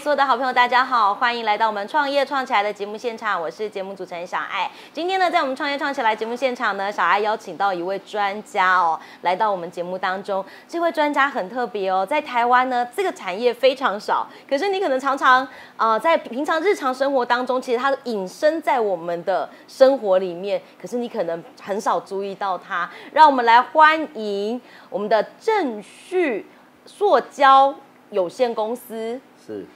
所有的好朋友，大家好，欢迎来到我们创业创起来的节目现场，我是节目主持人小爱。今天呢，在我们创业创起来节目现场呢，小爱邀请到一位专家哦，来到我们节目当中。这位专家很特别哦，在台湾呢，这个产业非常少，可是你可能常常呃，在平常日常生活当中，其实它隐身在我们的生活里面，可是你可能很少注意到它。让我们来欢迎我们的正旭塑胶有限公司。是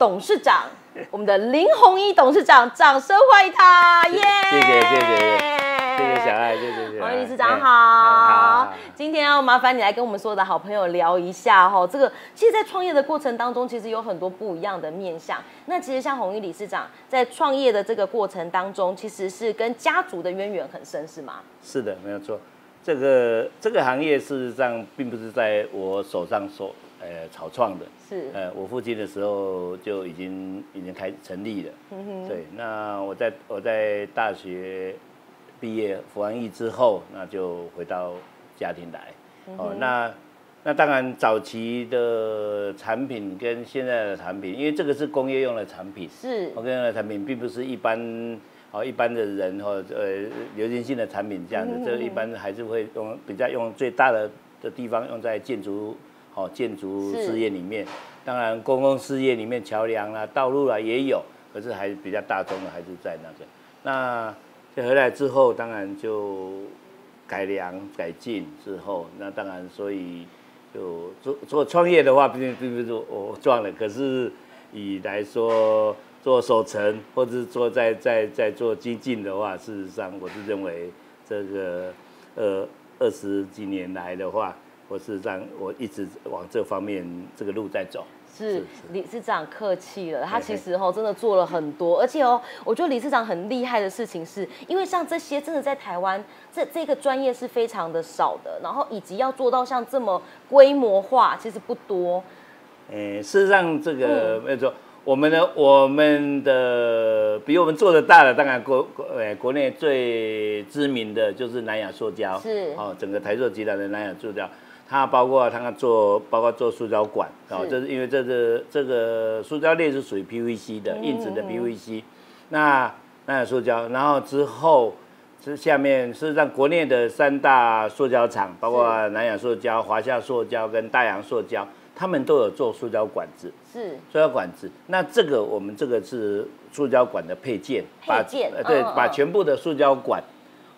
董事长，我们的林宏一董事长，掌声欢迎他！耶！谢谢谢谢谢谢小爱，谢谢谢谢。宏一理事长哎好，今天要麻烦你来跟我们所有的好朋友聊一下哈，这个其实，在创业的过程当中，其实有很多不一样的面向。那其实像宏一理事长在创业的这个过程当中，其实是跟家族的渊源很深，是吗？是的，没有错。这个这个行业事实上并不是在我手上所呃草创的，是，呃，我父亲的时候就已经已经开成立了。对，那我在我在大学毕业服完役之后，那就回到家庭来。哦，那那当然早期的产品跟现在的产品，因为这个是工业用的产品，是工业用的产品并不是一般哦一般的人或呃流行性的产品这样子，这个一般还是会用比较用最大的的地方用在建筑哦建筑事业里面，当然公共事业里面桥梁啦、道路啦也有，可是还是比较大众的还是在那个。那这回来之后，当然就改良改进之后，那当然所以就做做创业的话，并并不是我我赚了，可是以来说做守城或者是做在在在做精进的话，事实上我是认为这个呃二十几年来的话，我事实上我一直往这方面这个路在走。是是理事长客气了，他其实哦真的做了很多，而且哦，我觉得理事长很厉害的事情是，因为像这些真的在台湾这这个专业是非常的少的，然后以及要做到像这么规模化，其实不多。诶，事实上这个嗯没有错，我们的我们的比我们做的大的，当然国国诶国内最知名的就是南亚塑胶，是哦，整个台塑集团的南亚塑胶，它包括它做包括做塑胶管，哦，这是因为这个这个塑胶链是属于 PVC 的嗯硬质的 PVC，那南亚塑胶，然后之后。这下面事实上，国内的三大塑胶厂，包括南亚塑胶、华夏塑胶跟大洋塑胶，他们都有做塑胶管子。是。塑胶管子，那这个我们这个是塑胶管的配件，把配件呃对把全部的塑胶管，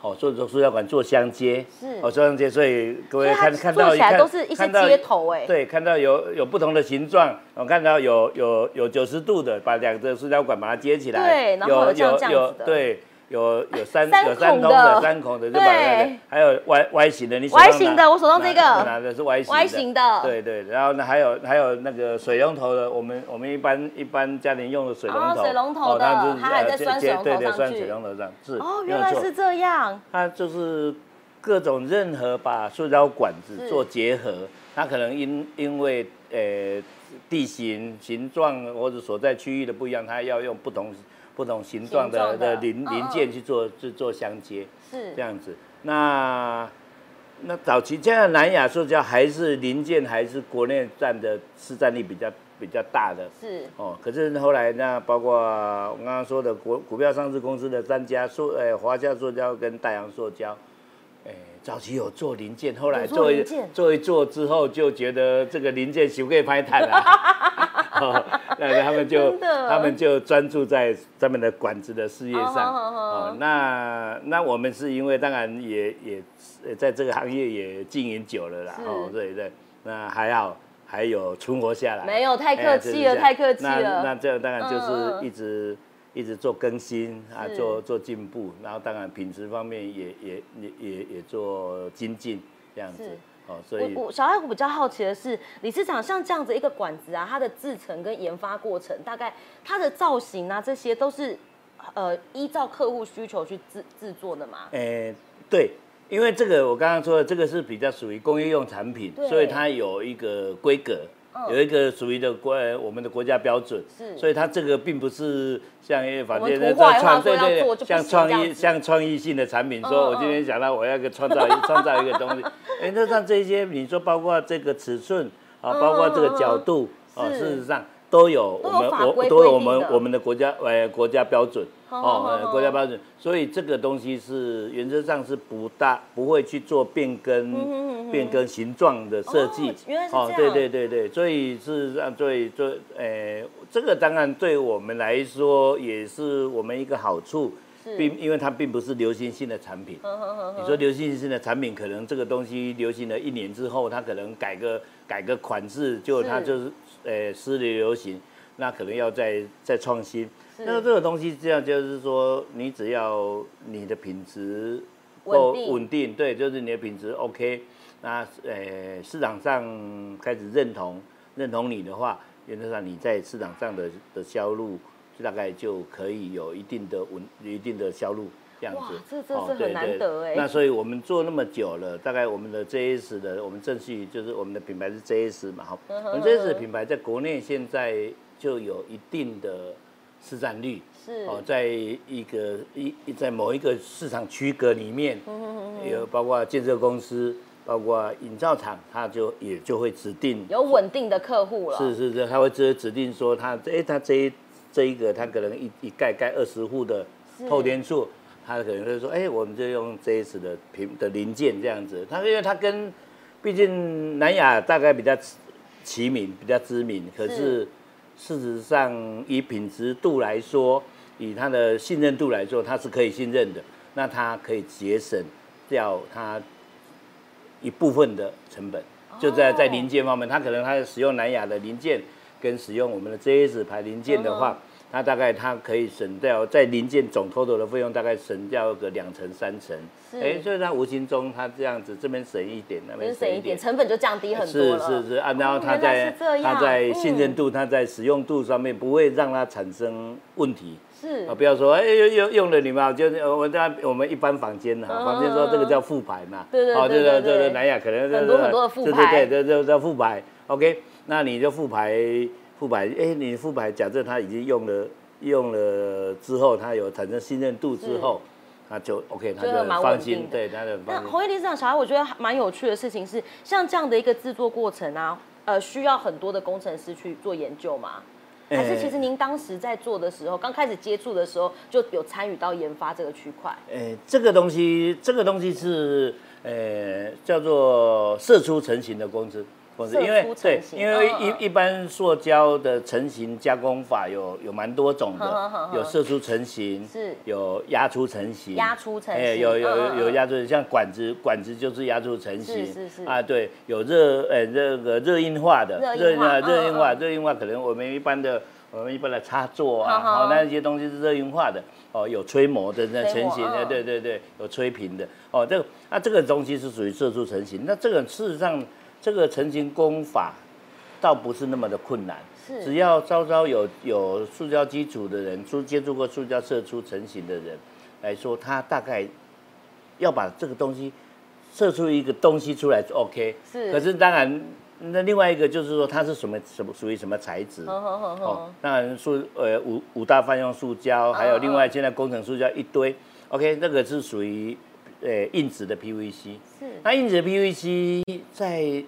哦，做做塑胶管做相接，是哦，做相接，所以各位看看到一看都是一些接头哎对，看到有有不同的形状，我看到有有有九十度的，把两个塑胶管把它接起来，对然后有像这样子的对。有有三三有三通的三孔的，就把那个对。还有 Y Y 型的，你手上 Y 型的我手上这个拿拿的是 Y 型 Y 型的对对，然后呢还有还有那个水龙头的，我们我们一般一般家庭用的水龙头，哦水龙头的它还在呃拴水龙头接对对，拴水龙头上是哦，原来是这样，它就是各种任何把塑胶管子做结合，它可能因因为呃地形形状或者所在区域的不一样，它要用不同不同形状的的的零嗯零件去做去做相接。是这样子。那那早期现在南亚塑胶还是零件还是国内占的市占率比较比较大的是哦。可是后来那包括我刚刚说的股股票上市公司的三家塑呃华夏塑胶跟大洋塑胶。哎，早期有做零件，后来做做一零件做一做之后，就觉得这个零件 修可以拍坦了，哦 那他们就他们就专注在他们的管子的事业哦上。哦那那我们是因为当然也也呃在这个行业也经营久了啦，是哦，对对，那还好还有存活下来。没有太客哎气了，太客气那了。那这样当然就是一直一直做更新啊，做做进步，然后当然品质方面也也也也也做精进这样子是。哦，所以我我小爱我比较好奇的是，理事长像这样子一个管子啊，它的制成跟研发过程，大概它的造型啊，这些都是呃依照客户需求去制制作的嘛？诶，对，因为这个我刚刚说的，这个是比较属于工业用产品，所以它有一个规格。嗯。有一个属于的国呃我们的国家标准，是。所以它这个并不是像反正我们图画画说对对像创意像创意性的产品，嗯说我嗯今天想到我要一个创造一创造一个东西，哎，那像这些你说包括这个尺寸啊，包括这个角度啊，事实上都有我们我都有我们我们的国家呃国家标准好好好。呃国家标准，所以这个东西是原则上是不大不会去做变更变更形状的设计。哦原来是这样。对对对对，所以事实上对对呃这个当然对我们来说也是我们一个好处。并因为它并不是流行性的产品，呵呵呵呵你说流行性的产品，可能这个东西流行了一年之后，它可能改个改个款式，就它就是呃失流行，那可能要再再创新。是那这个东西这样就是说，你只要你的品质够稳定，对，就是你的品质 OK，那呃市场上开始认同认同你的话，原则上你在市场上的的销路就。大概就可以有一定的稳、一定的销路这样哇子。这这是很难得哎那所以我们做那么久了，大概我们的 JS 的，我们正序就是我们的品牌是 JS 嘛，哈。嗯我们 JS 的品牌在国内现在就有一定的市占率。是哦，在一个一在某一个市场区隔里面，有包括建设公司，包括营造厂，他就也就会指定有稳定的客户了，是是是，他会指指定说他哎、他这一这一个他可能一一盖盖二十户的透天处，他可能会说哎、我们就用 JS 的平的零件这样子。他因为他跟毕竟南亚大概比较齐名，比较知名，可是事实上以品质度来说，以它的信任度来说，它是可以信任的。那它可以节省掉它一部分的成本，就在在零件方面，它可能它使用南亚的零件，跟使用我们的 JS 牌零件的话，它大概它可以省掉在零件总 total 的费用，大概省掉个两成三成。是哎，所以它无形中它这样子这边省一点，那边省一点。成本就降低很多是了。是是啊，然后它在它在信任嗯度，它在使用度上面不会让它产生问题。是啊，不要说哎用用用了你们，就是呃我在我们一般房间哈，嗯房间说这个叫副牌嘛，对对对对对这个南亚可能很多很多的副牌对对对，这这叫副牌，OK，那你就副牌副牌，哎，你副牌假设他已经用了用了之后，他有产生信任度之后，他就 OK，他就放心，的对，他就放心。红叶理事长，小孩我觉得蛮有趣的事情是，像这样的一个制作过程啊，呃，需要很多的工程师去做研究吗？还是哎其实您当时在做的时候，刚开始接触的时候就有参与到研发这个区块？呃，这个东西，这个东西是呃叫做射出成型的公司。公司，因为对，因为一一般塑胶的成型加工法有有蛮多种呵呵呵的，呵有射出成型，是有压出成型，压出成型哎，有有有压出，像管子管子就是压出成型，是是是。啊，对，有热呃这个热硬化的，热硬化热热硬化热硬化可能我们一般的我们一般的插座啊，好那些东西是热硬化的，哦，有吹模的那成型对对对，有吹平的，哦，这个那这个东西是属于射出成型，那这个事实上这个成型工法倒不是那么的困难。是只要稍稍有有塑胶基础的人，出接触过塑胶射出成型的人来说，他大概要把这个东西射出一个东西出来就 OK。是可是当然，那另外一个就是说它是什么什么属于什么材质？哦，当然塑呃五五大泛用塑胶，还有另外现在工程塑胶一堆。OK，那个是属于呃硬质的 PVC。是那硬质的 PVC 在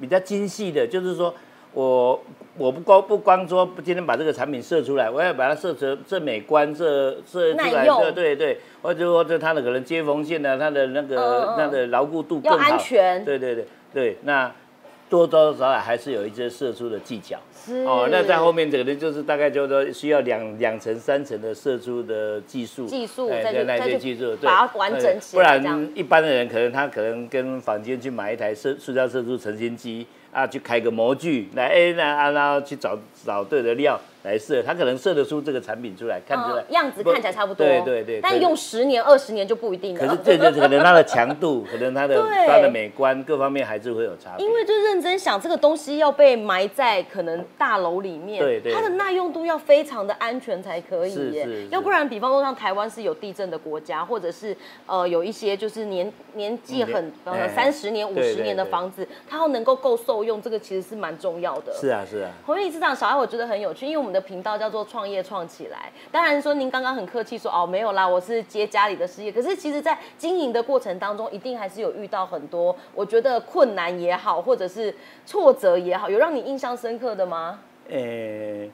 比较精细的，就是说我我不光不光说今天把这个产品设出来，我要把它设成这美观，这设出来，对对对，或者说这它的可能接缝线呢，它的那个嗯个它的牢固度更安全。对对对对，那多多少少还是有一些射出的技巧。是哦，那在后面可能就是大概就是说需要两两层三层的射出的技术，技术哎对那再去再去些技术，对把它完整起来不然一般的人可能他可能跟房间去买一台射塑胶射出成型机啊，去开个模具来，哎那啊然后去找找对的料来设，他可能设得出这个产品出来，看出来嗯样子看起来差不多，对对对，但用十年二十年就不一定了。可是这就是可能它的强度，可能它的它的美观各方面还是会有差别。因为就认真想，这个东西要被埋在可能大楼里面，对对。它的耐用度要非常的安全才可以耶。是是是。要不然，比方说像台湾是有地震的国家，或者是呃有一些就是年年纪很嗯呃哎。三十年、五对十年的对。对房子，它要能够够受用，这个其实是蛮重要的。是啊是啊，红叶市长小爱，我觉得很有趣，因为我们的频道叫做“创业创起来”。当然说您刚刚很客气说哦没有啦，我是接家里的事业。可是其实，在经营的过程当中，一定还是有遇到很多我觉得困难也好，或者是挫折也好，有让你印象深刻的吗？呃，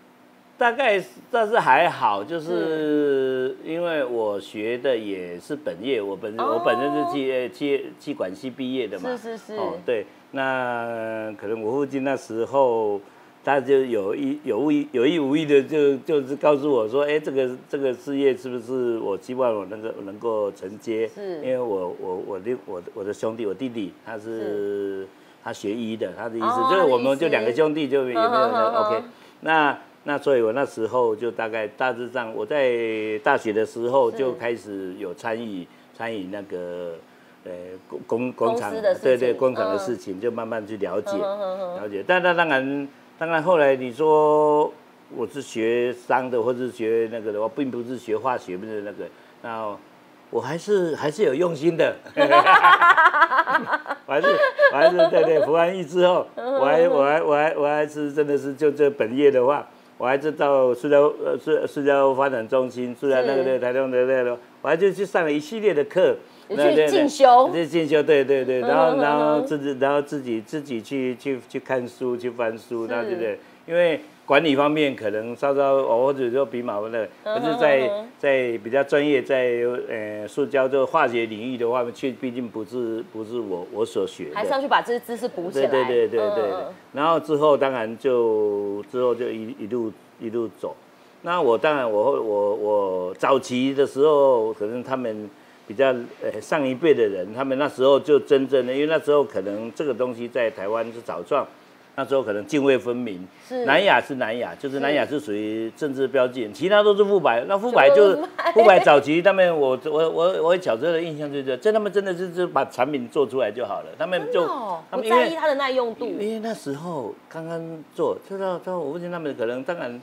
大概但是还好，就是因为我学的也是本业，我本身、我本身是技呃技技管系毕业的嘛，是是是哦，对，那可能我父亲那时候。他就有意有意有意无意的就就是告诉我说，哎，这个这个事业是不是我希望我能够能够承接？是因为我我我的我的我的兄弟我弟弟他是他学医的，他的意思哦就是我们就两个兄弟就有没有 OK。那那所以我那时候就大概大致上我在大学的时候就开始有参与参与那个。呃，工工工厂对对工厂的嗯事情，就慢慢去了解了解。但那当然，当然后来你说我是学商的，或者是学那个的话，并不是学化学，不是那个，那我还是还是有用心的。我 还是我还是对对，服完役之后，我还我还我还我还是真的是就这本业的话，我还是到塑胶呃塑塑胶发展中心，塑料那个那个台东的那个，我还就去上了一系列的课。有去进修去进修，对对对，然嗯后然后自己然后自己自己去去去看书去翻书，那对不对？因为管理方面可能稍稍哦或者说比马那个，嗯可是在在比较专业在呃塑胶这个化学领域的话，却毕竟不是不是我我所学的。还是要去把这些知识补起来。对对对对对。嗯嗯然后之后当然就之后就一一路一路走。那我当然我后我我早期的时候，可能他们比较呃上一辈的人，他们那时候就真正的，因为那时候可能这个东西在台湾是草创。那时候可能泾渭分明，是南亚是南亚，就是是南亚是属于政治标记，其他都是富白。那富白就是就富百富百早期，他们我我我我小时候的印象就是这他们真的是就把产品做出来就好了，他们就哦不他们因为在意它的耐用度。因为那时候刚刚做，知道知道我父亲他们可能当然，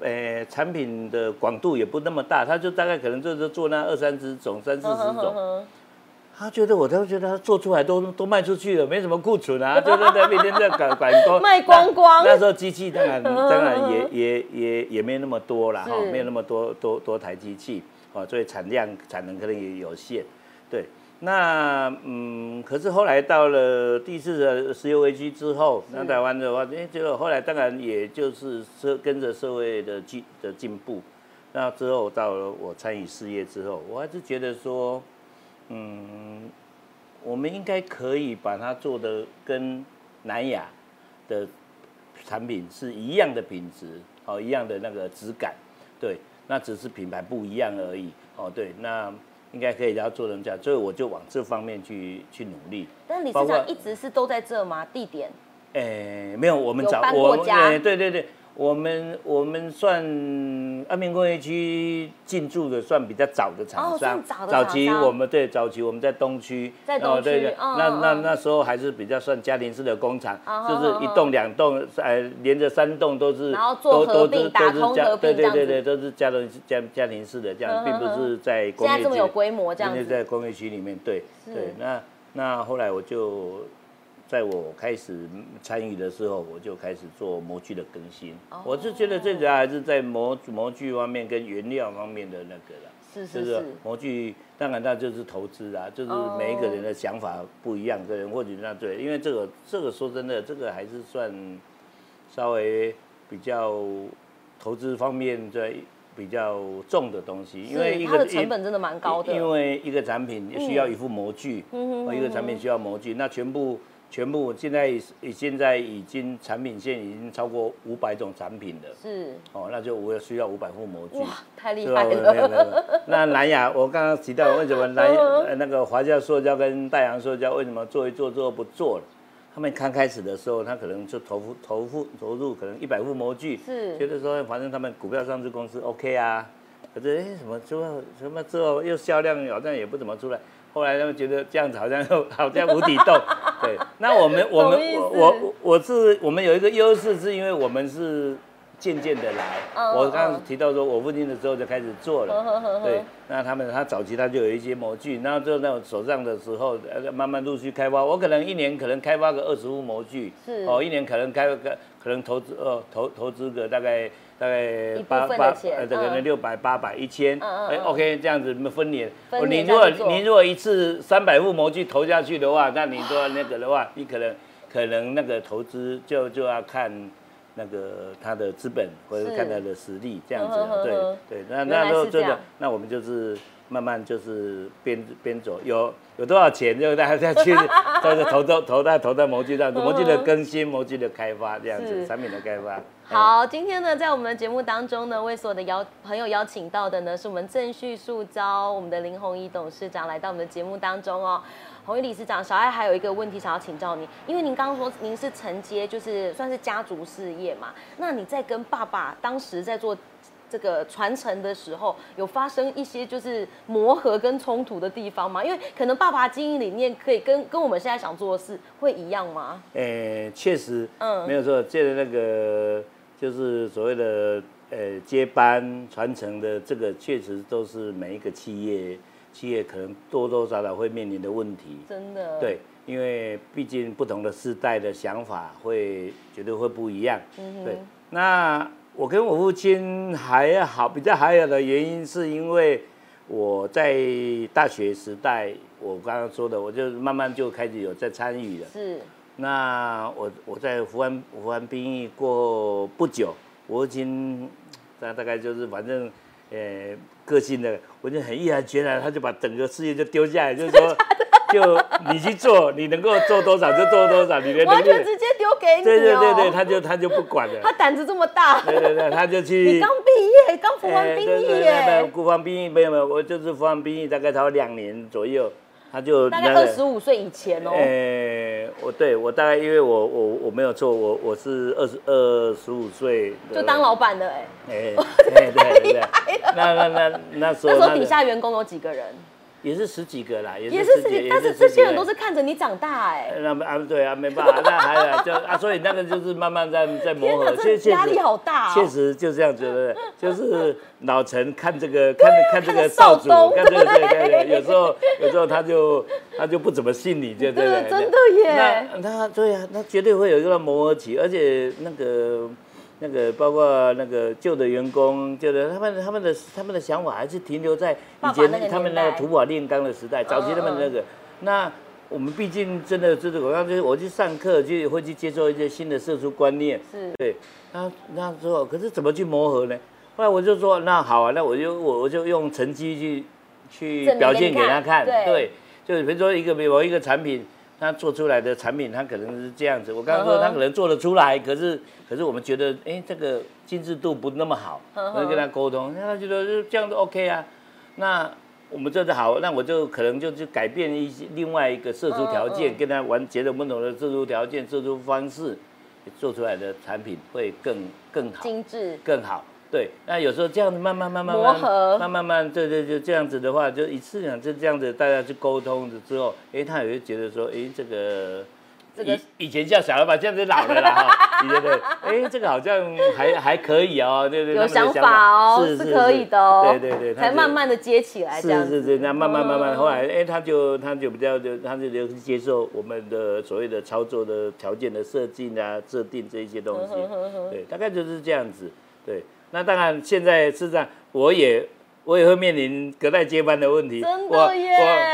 呃，产品的广度也不那么大，他就大概可能就是做那二三十种、三四十种。他觉得我都觉得他做出来都都卖出去了，没什么库存啊，就在那每天在赶赶工卖光光。那那时候机器当然嗯当然也也也也没那么多了，哈是，没有那么多多多台机器，哦，所以产量产能可能也有限，对。那嗯，可是后来到了第四的石油危机之后，那台湾的话，哎，结果后来当然也就是社跟着社会的进的进步，那之后到了我参与事业之后，我还是觉得说，嗯，我们应该可以把它做的跟南亚的产品是一样的品质，哦，一样的那个质感，对，那只是品牌不一样而已，哦，对，那应该可以然后做成这样，所以我就往这方面去去努力。但理事包括长一直是都在这吗？地点诶，没有，我们找我对对对，我们我们算安平工业区进驻的算比较早的厂哦商，算早期我们对早期我们在东区，在哦东区对对，那那那时候还是比较算家庭式的工厂，嗯就是一栋两栋，呃，连着三栋都是，然后做合都都是并打通都是家对对对对，都是家庭家家庭式的这样，嗯并不嗯是在工业区现在这么有规模这样在工业区里面，对对，那那后来我就在我开始参与的时候，我就开始做模具的更新。哦。我是觉得最主要还是在模模具方面跟原料方面的那个了。是是是是，模具，当然那就是投资啊，就是哦。每一个人的想法不一样，个人或许那对，因为这个这个说真的，这个还是算稍微比较投资方面在比较重的东西，因为一个成本真的蛮高的，因为一个产品需要一副模具，嗯。哦，一个产品需要模具，那全部全部现在已现在已经产品线已经超过五百种产品了，是哦，那就我需要五百副模具。哇，太厉？害没有没有没，有。那蓝牙，我刚刚提到为什么蓝 呃那个华夏塑胶跟大洋塑胶为什么做一做之后不做了？他们刚开始的时候，他可能就投付投付投入可能一百副模具，是觉得说反正他们股票上市公司 OK 啊，可是哎什么之后什么之后又销量好像也不怎么出来。后来他们觉得这样子好像又 好像无底洞，对。那我们我们 我我我是我们有一个优势，是因为我们是渐渐的来。嗯我刚嗯刚提到说，我父亲的时候就开始做呵呵呵了，呵对。那他们他早期他就有一些模具，然后就那种手上的时候，呃，慢慢陆续开发。我可能一年可能开发个二十副模具，是哦，一年可能开个可能投资呃投投资个大概大概八八呃，这可嗯能六百八百一千，哎，OK 这样子分年。你如果你如果一次三百副模具投下去的话，那你说那个的话，你可能可能那个投资就就要看那个他的资本或者是看他的实力这样子对对，那那时候真的那我们就是慢慢就是边边走，有有多少钱就大家去，就是投到投到投到模具上，模具的更新、模具的开发这样子，产品的开发。哎。好，今天呢，在我们的节目当中呢，为所有的邀朋友邀请到的呢，是我们正旭塑胶我们的林宏一董事长来到我们的节目当中哦。宏一理事长，小艾还有一个问题想要请教您，因为您刚刚说您是承接，就是算是家族事业嘛，那你在跟爸爸当时在做这个传承的时候，有发生一些就是磨合跟冲突的地方吗？因为可能爸爸经营理念可以跟跟我们现在想做的事会一样吗？诶，确实，嗯没有错，借着那个就是所谓的呃接班传承的这个，确实都是每一个企业企业可能多多少少会面临的问题。真的，对，因为毕竟不同的世代的想法会绝对会不一样。嗯对，那我跟我父亲还好，比较还好的原因是因为我在大学时代，我刚刚说的，我就慢慢就开始有在参与了。是那我我在服完服完兵役过不久，我已经大大概就是反正呃个性的，我就很毅然决然，他就把整个事业就丢下来，就是说 就你去做，你能够做多少就做多少，你的能力，完全直接丢给你、哦。对对对对，他就他就不管了，他胆子这么大，对对对，他就去你刚毕业，刚服完兵役耶对对对耶，对国防兵役没有没有，我就是服完兵役大概才两年左右，他就大概那个二十五岁以前哦。诶、我对我大概因为我我我没有错，我我是二十二十五岁就当老板的哎，哎、对对对对，那那那那时候那时候底下员工有几个人？也是十几个啦，也也是十几，但是这些人都是看着你长大哎，个。那啊对啊，没办法，那还有就啊，所以那个就是慢慢在在磨合，确压力好大哦。确实就这样觉得，就是老陈看这个看看这个少少主，东看这个对对对对，有时候有时候他就他就不怎么信你，对对对，对。真的耶。那他对啊，他绝对会有一个磨合期，而且那个那个包括那个旧的员工，旧的他们他们的他们的想法还是停留在以前他们那个土法炼钢的时代，早期他们那个那。我们毕竟真的，就是，我刚就是我去上课，就会去接受一些新的社畜观念，是。对，那那之后，可是怎么去磨合呢？后来我就说，那好啊，那我就我我就用成绩去去表现给他看，对。对，就是比如说一个某一个产品，他做出来的产品，他可能是这样子。我刚刚说他可能做得出来，可是可是我们觉得，哎，这个精致度不那么好，我就跟他沟通，那他觉得就这样都 OK 啊，那。我们这是好，那我就可能就去改变一些另外一个射出条件，跟他玩结合不同的射出条件、射出方式，做出来的产品会更更好。精致，更好。对，那有时候这样子慢慢慢慢磨合慢慢慢，对对，就这样子的话，就一次两次这样子，大家去沟通了之后，哎，他也会觉得说，哎，这个。这个以以前叫小老板，现在是老了啦哈，对对对，哎，这个好像还还可以哦，对对，有想法哦，是是可以的哦，对对对，他才慢慢的接起来。是是是，那慢慢慢慢，嗯后来哎，他就他就比较就他就就接受我们的所谓的操作的条件的设计啊、设定这一些东西，对，大概就是这样子。对，那当然现在是这样我也我也会面临隔代接班的问题。真的我耶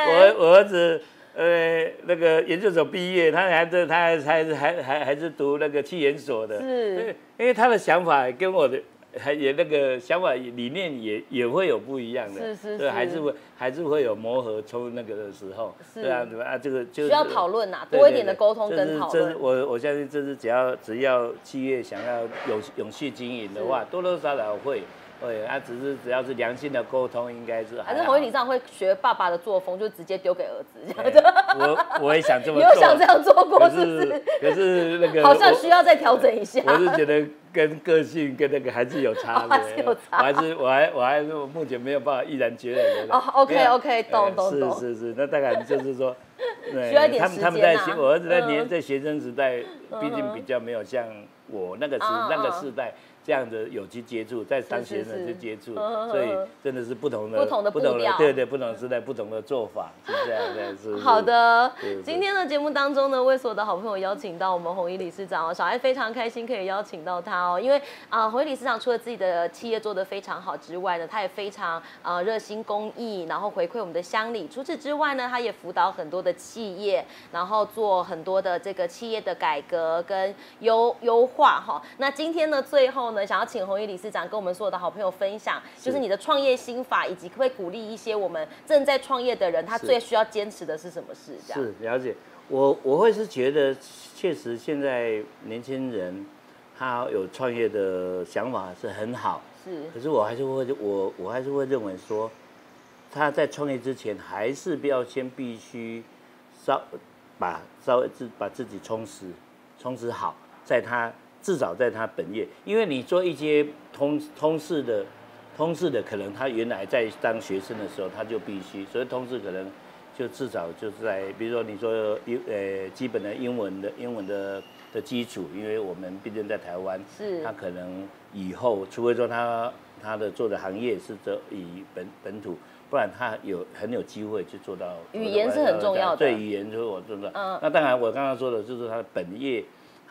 我我我儿子。呃，那个研究所毕业，他还是他还还是还还还是读那个气研所的，是对，因为他的想法跟我的还也那个想法理念也也会有不一样的，对，是是是还是会还是会有磨合冲那个的时候，是对啊，对吧？啊，这个就是需要讨论呐，多一点的沟通跟讨这是这是论。我我相信这是只要只要企业想要有永续经营的话，多多少少会。对，啊，只是只要是良性的沟通，应该是好还是侯理事长会学爸爸的作风，就直接丢给儿子这样哎子。我我也想这么 你做，有想这样做过是不是？可是那个好像需要再调整一下。我是觉得跟个性跟那个还是有差的，哦还是有差。我还是我还我还是目前没有办法毅然决然的。哦，OK OK，懂呃懂懂。是是是，那大概就是说，对需要一点他们他们在学，我儿子在嗯。年在学生时代，毕竟嗯。比较没有像我那个时那个时代这样的有机接触，在当学生去接触，所以真的是不同的不同的不同的，对对，不同时代不同的做法是这样的，是。好的，今天的节目当中呢，为所有的好朋友邀请到我们红衣理事长哦，小艾非常开心可以邀请到他哦，因为啊，红衣理事长除了自己的企业做得非常好之外呢，他也非常啊热心公益，然后回馈我们的乡里。除此之外呢，他也辅导很多的企业，然后做很多的这个企业的改革跟优优化哈。那今天呢，最后。想要请红衣理事长跟我们所有的好朋友分享，就是你的创业心法，以及可不可以鼓励一些我们正在创业的人，他最需要坚持的是什么事？是了解我，我会是觉得，确实现在年轻人他有创业的想法是很好，是。可是我还是会，我我还是会认为说，他在创业之前，还是不要先必须稍把稍微自把自己充实充实好，在他。至少在他本业，因为你做一些通通事的，通事的可能他原来在当学生的时候他就必须，所以通事可能就至少就是在，比如说你说英呃基本的英文的英文的的基础，因为我们毕竟在台湾，是，他可能以后除非说他他的做的行业是这以本本土，不然他有很有机会去做到语言是很重要的，对语言就是我真的，嗯，那当然我刚刚说的就是他的本业。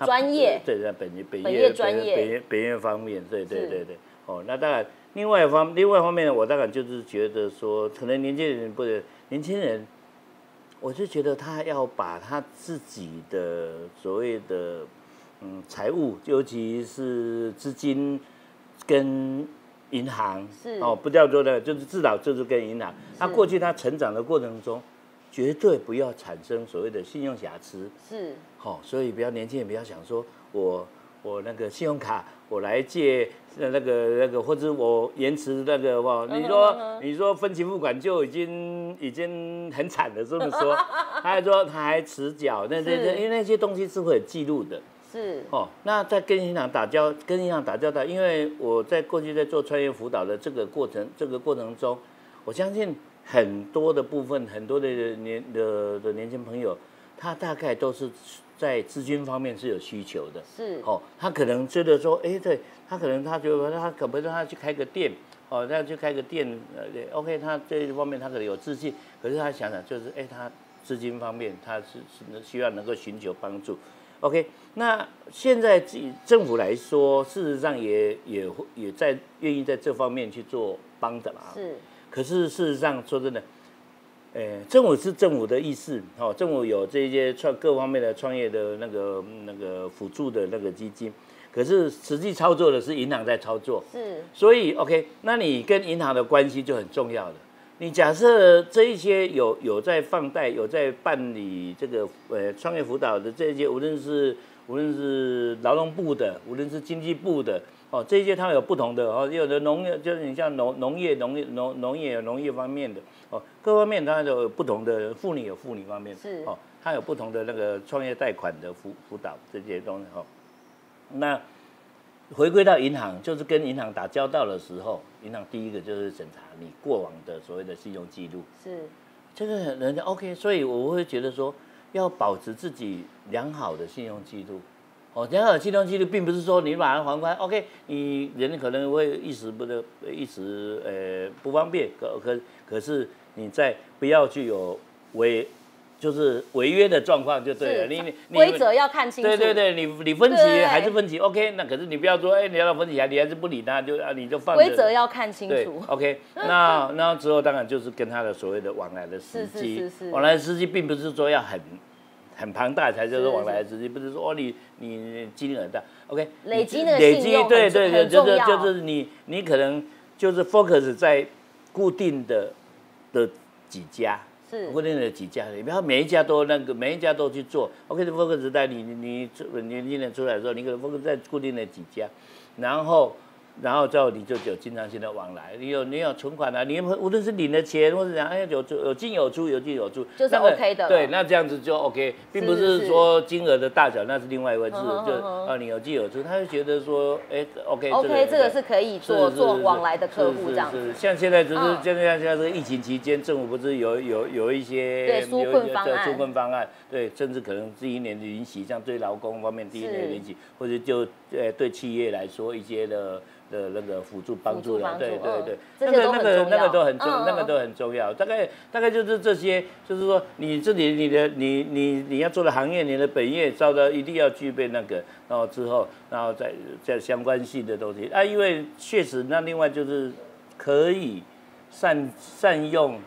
专业对在本业本业专业本业本业方面，对对对对哦，那当然，另外一方另外一方面呢，我当然就是觉得说，可能年轻人不是年轻人，我就觉得他要把他自己的所谓的嗯财务，尤其是资金跟银行是哦，不叫做的，就是至少就是跟银行，他过去他成长的过程中。绝对不要产生所谓的信用瑕疵，是，好，所以比较年轻人不要想说，我我那个信用卡我来借那个那个，或者我延迟那个哇，你说你说分期付款就已经已经很惨了，这么说，他还说他还迟缴，那那那因为那些东西是会有记录的，是，哦，那在跟银行打交跟银行打交道，因为我在过去在做创业辅导的这个过程这个过程中，我相信。很多的部分，很多的年的的年轻朋友，他大概都是在资金方面是有需求的。是哦，他可能觉得说，哎，对他可能他觉得他可不可以他去开个店，哦，他去开个店，呃，OK，他这一方面他可能有自信，可是他想想就是，哎，他资金方面他是是需要能够寻求帮助。OK，那现在政府来说，事实上也也也在愿意在这方面去做帮的嘛。是。可是事实上说真的，诶，政府是政府的意思，哦，政府有这些创各方面的创业的那个那个辅助的那个基金，可是实际操作的是银行在操作，是，所以 OK，那你跟银行的关系就很重要了。你假设这一些有有在放贷、有在办理这个呃创业辅导的这些，无论是无论是劳动部的，无论是经济部的。哦，这些它有不同的哦，有的农业就是你像农农业、农业、农农业有农业方面的哦，各方面它有不同的妇女有妇女方面是哦，它有不同的那个创业贷款的辅辅导这些东西哦。那回归到银行，就是跟银行打交道的时候，银行第一个就是审查你过往的所谓的信用记录是这个人家 OK，所以我会觉得说要保持自己良好的信用记录。哦，良好的信用记录并不是说你马上还款，OK，你人可能会一时不得，一时呃不方便，可可可是你在不要具有违，就是违约的状况就对了。你你规则要看清楚。对对对，你你分期还是分期，OK，那可是你不要说，哎，你要分期还你还是不理他，就啊你就放。规则要看清楚。OK，那那之后当然就是跟他的所谓的往来的司机，往来司机并不是说要很。很庞大才叫做往来资金，不是说哦你你金额很大，OK，累积的累积对对对，就是就是你你可能就是 focus 在固定的的几家，是。固定的几家，你不要每一家都那个每一家都去做，OK，focus 在你你你年轻人出来的时候，你可能 focus 在固定的几家，然后然后之后你就有经常性的往来，你有你有存款啊，你无论是领了钱或者怎样，哎有有进有出有进有出，就是 OK 的。对，那这样子就 OK，并不是说金额的大小那是另外一回事，就啊你有进有出，他就觉得说哎 OK OK 这个是可以做做往来的客户这样。是像现在就是现在现在这个疫情期间，政府不是有有有一些对纾困方案，纾困方案，对，甚至可能第一年的允许，像对劳工方面第一年允许，或者就呃对企业来说一些的。的那个辅助帮助的，对对对，那个那个那个都很重，那个都很重要。大概大概就是这些，就是说你这里你的你你你要做的行业，你的本业招的一定要具备那个，然后之后然后再再相关性的东西啊，因为确实那另外就是可以善善用。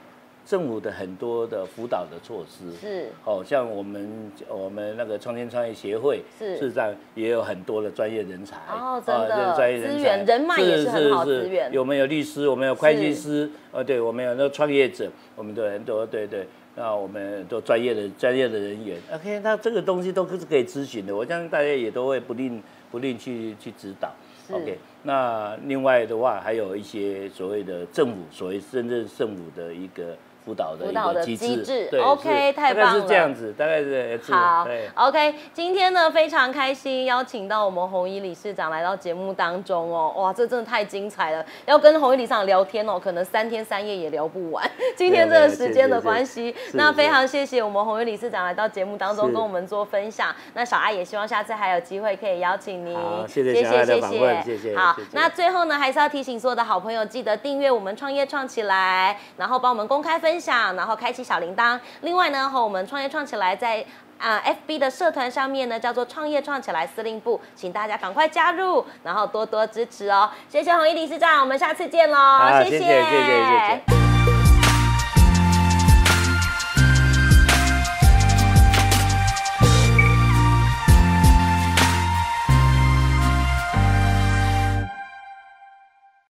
政府的很多的辅导的措施是，哦，像我们我们那个创新创业协会是，事实上也有很多的专业人才哦，真的专业人才人脉也是很好资源。有没有律师？我们有会计师，呃，对，我们有那个创业者，我们的很多对对，那我们都专业的专业的人员。OK，那这个东西都是可以咨询的，我相信大家也都会不吝不吝去去指导。OK，那另外的话还有一些所谓的政府，所谓深圳政府的一个。辅导的一个机制，OK，太棒了。是这样子，大概是好。OK，今天呢非常开心，邀请到我们红衣理事长来到节目当中哦。哇，这真的太精彩了，要跟红衣理事长聊天哦，可能三天三夜也聊不完。今天这个时间的关系，那非常谢谢我们红衣理事长来到节目当中跟我们做分享。那小爱也希望下次还有机会可以邀请您。谢谢谢谢谢谢。好，那最后呢还是要提醒所有的好朋友，记得订阅我们创业创起来，然后帮我们公开分。分享，然后开启小铃铛。另外呢，和我们创业创起来，在啊 FB 的社团上面呢，叫做创业创起来司令部，请大家赶快加入，然后多多支持哦。谢谢红衣理事长，我们下次见喽，谢谢谢谢谢谢。